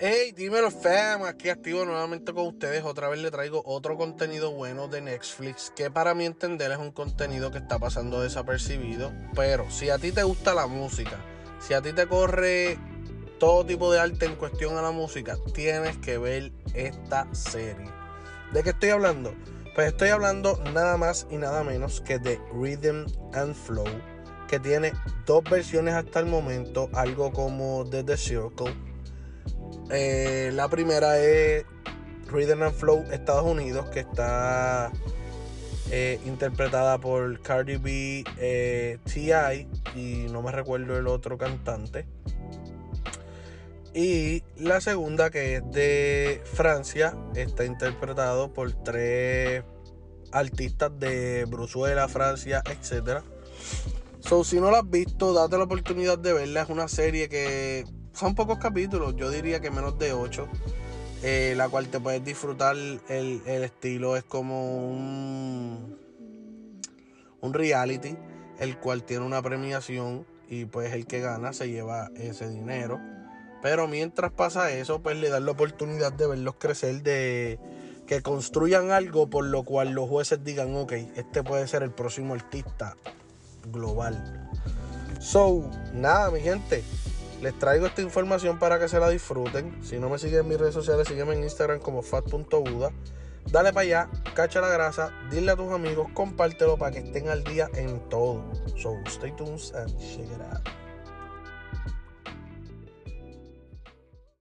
Hey, dímelo fam, aquí activo nuevamente con ustedes. Otra vez le traigo otro contenido bueno de Netflix que para mi entender es un contenido que está pasando desapercibido. Pero si a ti te gusta la música, si a ti te corre todo tipo de arte en cuestión a la música, tienes que ver esta serie. ¿De qué estoy hablando? Pues estoy hablando nada más y nada menos que de Rhythm and Flow, que tiene dos versiones hasta el momento, algo como The The Circle eh, la primera es Rhythm and Flow Estados Unidos, que está eh, interpretada por Cardi B, eh, T.I. y no me recuerdo el otro cantante. Y la segunda, que es de Francia, está interpretado por tres artistas de Bruselas, Francia, etc. So, si no la has visto, date la oportunidad de verla. Es una serie que son pocos capítulos, yo diría que menos de 8. Eh, la cual te puedes disfrutar. El, estilo es como un, un reality, el cual tiene una premiación y pues el que gana se lleva ese dinero. Pero mientras pasa eso, pues le dan la oportunidad de verlos crecer, de que construyan algo por lo cual los jueces digan, ok, este puede ser el próximo artista global. So, nada, mi gente. Les traigo esta información para que se la disfruten. Si no me siguen en mis redes sociales, sígueme en Instagram como fat.buda. Dale para allá, cacha la grasa, dile a tus amigos, compártelo para que estén al día en todo. So stay tuned and check it out.